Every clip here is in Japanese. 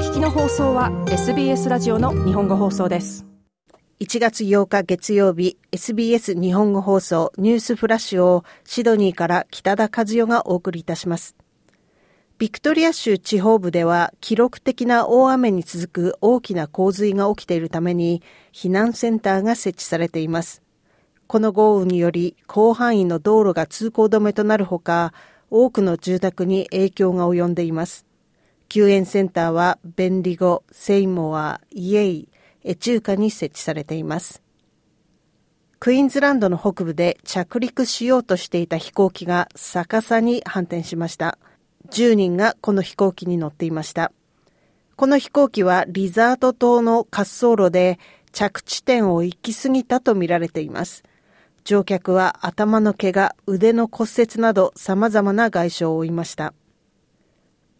聞きの放送は SBS ラジオの日本語放送です1月8日月曜日 SBS 日本語放送ニュースフラッシュをシドニーから北田和代がお送りいたしますビクトリア州地方部では記録的な大雨に続く大きな洪水が起きているために避難センターが設置されています。この豪雨により広範囲の道路が通行止めとなるほか多くの住宅に影響が及んでいます。救援センターはベンリゴ、セイモア、イエイ、エチューカに設置されています。クイーンズランドの北部で着陸しようとしていた飛行機が逆さに反転しました。10人がこの飛行機に乗っていました。この飛行機はリザート島の滑走路で着地点を行き過ぎたとみられています。乗客は頭の怪我、腕の骨折など様々な外傷を負いました。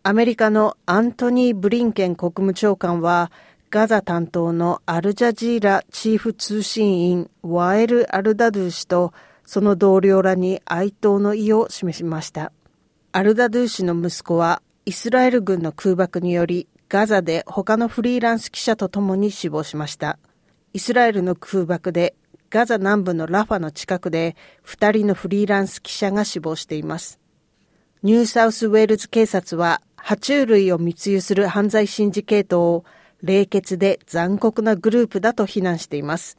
アメリカのアントニー・ブリンケン国務長官は、ガザ担当のアルジャジーラチーフ通信員ワエル・アルダドゥ氏とその同僚らに哀悼の意を示しました。アルダドゥ氏の息子はイスラエル軍の空爆によりガザで他のフリーランス記者と共に死亡しました。イスラエルの空爆でガザ南部のラファの近くで2人のフリーランス記者が死亡しています。ニューサウスウェールズ警察は爬虫類を密輸する犯罪シンジケートを冷血で残酷なグループだと非難しています。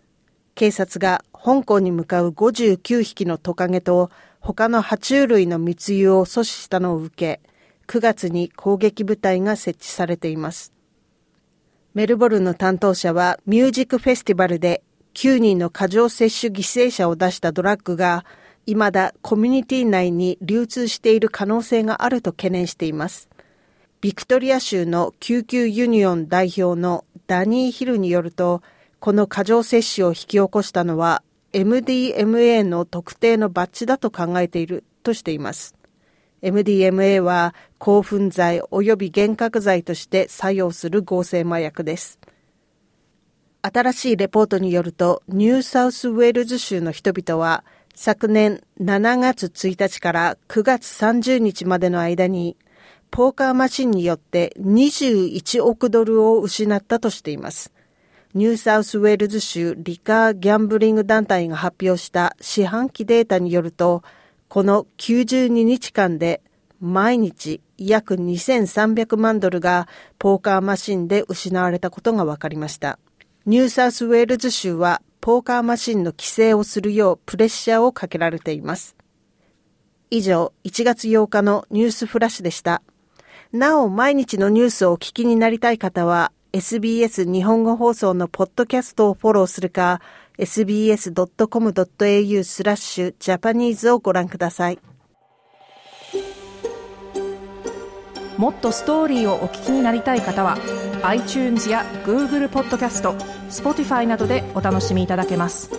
警察が香港に向かう59匹のトカゲと他の爬虫類の密輸を阻止したのを受け、9月に攻撃部隊が設置されています。メルボルンの担当者はミュージックフェスティバルで9人の過剰摂取犠牲者を出したドラッグが未だコミュニティ内に流通している可能性があると懸念しています。ビクトリア州の救急ユニオン代表のダニー・ヒルによると、この過剰摂取を引き起こしたのは MDMA の特定のバッチだと考えているとしています。MDMA は興奮剤及び幻覚剤として作用する合成麻薬です。新しいレポートによると、ニューサウスウェールズ州の人々は、昨年7月1日から9月30日までの間に、ポーカーマシンによって21億ドルを失ったとしています。ニューサウスウェールズ州リカーギャンブリング団体が発表した四半期データによると、この92日間で毎日約2300万ドルがポーカーマシンで失われたことが分かりました。ニューサウスウェールズ州はポーカーマシンの規制をするようプレッシャーをかけられています。以上、1月8日のニュースフラッシュでした。なお、毎日のニュースをお聞きになりたい方は、SBS 日本語放送のポッドキャストをフォローするか、sbs.com.au スラッシュジャパニーズをご覧ください。もっとストーリーをお聞きになりたい方は、iTunes や Google ポッドキャスト、Spotify などでお楽しみいただけます。